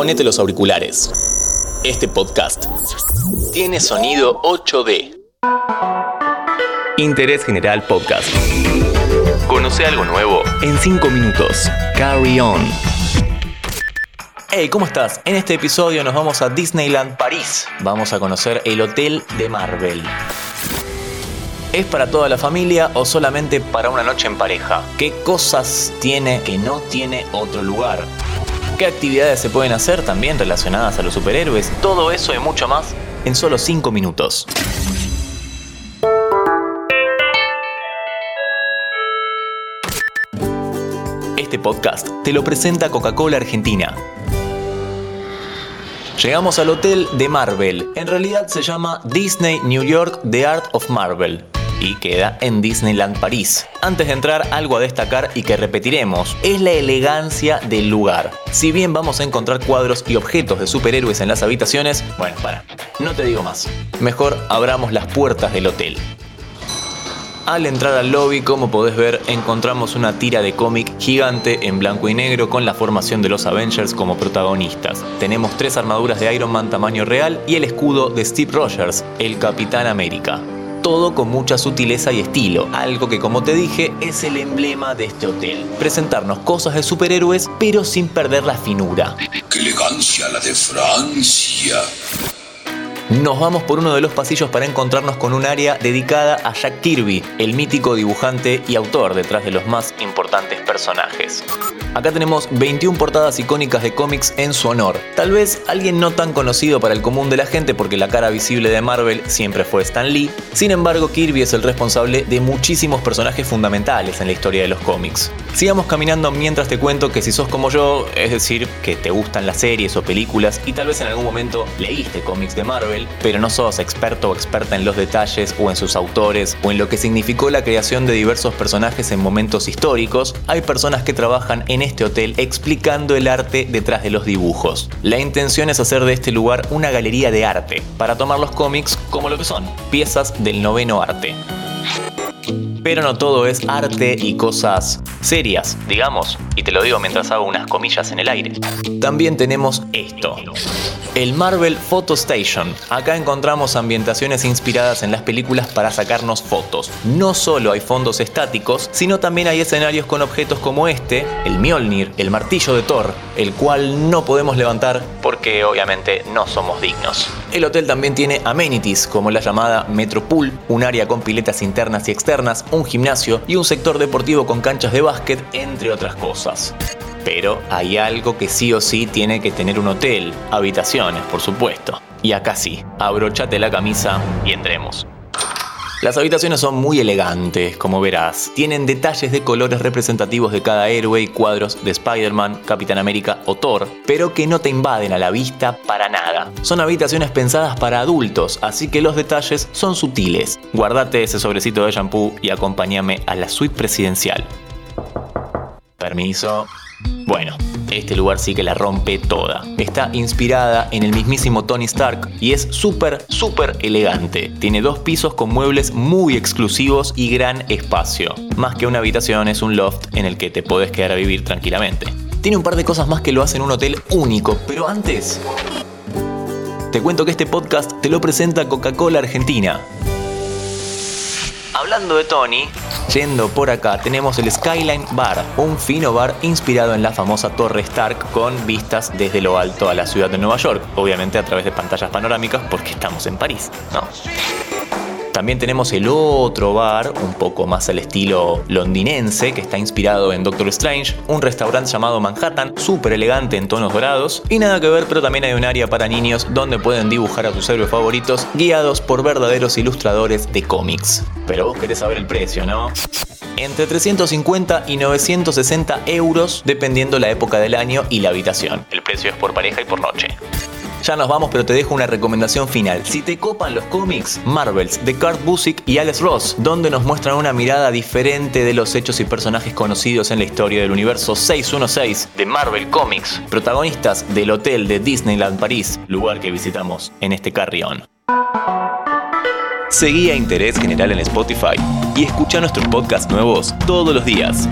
ponete los auriculares. Este podcast tiene sonido 8D. Interés General Podcast. Conoce algo nuevo en 5 minutos. Carry on. Hey, ¿cómo estás? En este episodio nos vamos a Disneyland París. Vamos a conocer el hotel de Marvel. ¿Es para toda la familia o solamente para una noche en pareja? ¿Qué cosas tiene que no tiene otro lugar? ¿Qué actividades se pueden hacer también relacionadas a los superhéroes? Todo eso y mucho más en solo 5 minutos. Este podcast te lo presenta Coca-Cola Argentina. Llegamos al hotel de Marvel. En realidad se llama Disney New York The Art of Marvel y queda en Disneyland París. Antes de entrar, algo a destacar y que repetiremos, es la elegancia del lugar. Si bien vamos a encontrar cuadros y objetos de superhéroes en las habitaciones, bueno, para, no te digo más. Mejor abramos las puertas del hotel. Al entrar al lobby, como podés ver, encontramos una tira de cómic gigante en blanco y negro con la formación de los Avengers como protagonistas. Tenemos tres armaduras de Iron Man tamaño real y el escudo de Steve Rogers, el Capitán América todo con mucha sutileza y estilo, algo que como te dije es el emblema de este hotel. Presentarnos cosas de superhéroes pero sin perder la finura. ¡Qué elegancia la de Francia! Nos vamos por uno de los pasillos para encontrarnos con un área dedicada a Jack Kirby, el mítico dibujante y autor detrás de los más importantes personajes. Acá tenemos 21 portadas icónicas de cómics en su honor. Tal vez alguien no tan conocido para el común de la gente porque la cara visible de Marvel siempre fue Stan Lee. Sin embargo, Kirby es el responsable de muchísimos personajes fundamentales en la historia de los cómics. Sigamos caminando mientras te cuento que si sos como yo, es decir, que te gustan las series o películas y tal vez en algún momento leíste cómics de Marvel, pero no sos experto o experta en los detalles o en sus autores o en lo que significó la creación de diversos personajes en momentos históricos, hay personas que trabajan en este hotel explicando el arte detrás de los dibujos. La intención es hacer de este lugar una galería de arte, para tomar los cómics como lo que son, piezas del noveno arte. Pero no todo es arte y cosas serias, digamos, y te lo digo mientras hago unas comillas en el aire. También tenemos esto. El Marvel Photo Station. Acá encontramos ambientaciones inspiradas en las películas para sacarnos fotos. No solo hay fondos estáticos, sino también hay escenarios con objetos como este, el Mjolnir, el martillo de Thor, el cual no podemos levantar porque obviamente no somos dignos. El hotel también tiene amenities como la llamada Metro Pool, un área con piletas internas y externas, un gimnasio y un sector deportivo con canchas de básquet, entre otras cosas. Pero hay algo que sí o sí tiene que tener un hotel, habitaciones, por supuesto. Y acá sí, abrochate la camisa y entremos. Las habitaciones son muy elegantes, como verás. Tienen detalles de colores representativos de cada héroe y cuadros de Spider-Man, Capitán América o Thor, pero que no te invaden a la vista para nada. Son habitaciones pensadas para adultos, así que los detalles son sutiles. Guardate ese sobrecito de shampoo y acompáñame a la suite presidencial. Permiso. Bueno, este lugar sí que la rompe toda. Está inspirada en el mismísimo Tony Stark y es súper, súper elegante. Tiene dos pisos con muebles muy exclusivos y gran espacio. Más que una habitación es un loft en el que te podés quedar a vivir tranquilamente. Tiene un par de cosas más que lo hacen un hotel único, pero antes... Te cuento que este podcast te lo presenta Coca-Cola Argentina. Hablando de Tony, yendo por acá tenemos el Skyline Bar, un fino bar inspirado en la famosa Torre Stark con vistas desde lo alto a la ciudad de Nueva York, obviamente a través de pantallas panorámicas porque estamos en París, ¿no? También tenemos el otro bar, un poco más al estilo londinense, que está inspirado en Doctor Strange, un restaurante llamado Manhattan, súper elegante en tonos dorados, y nada que ver, pero también hay un área para niños donde pueden dibujar a sus héroes favoritos, guiados por verdaderos ilustradores de cómics. Pero vos querés saber el precio, ¿no? entre 350 y 960 euros dependiendo la época del año y la habitación. El precio es por pareja y por noche. Ya nos vamos, pero te dejo una recomendación final. Si te copan los cómics, Marvels de Kurt Busiek y Alex Ross, donde nos muestran una mirada diferente de los hechos y personajes conocidos en la historia del universo 616 de Marvel Comics, protagonistas del hotel de Disneyland París, lugar que visitamos en este carrión. Seguí a Interés General en Spotify y escucha nuestros podcasts nuevos todos los días.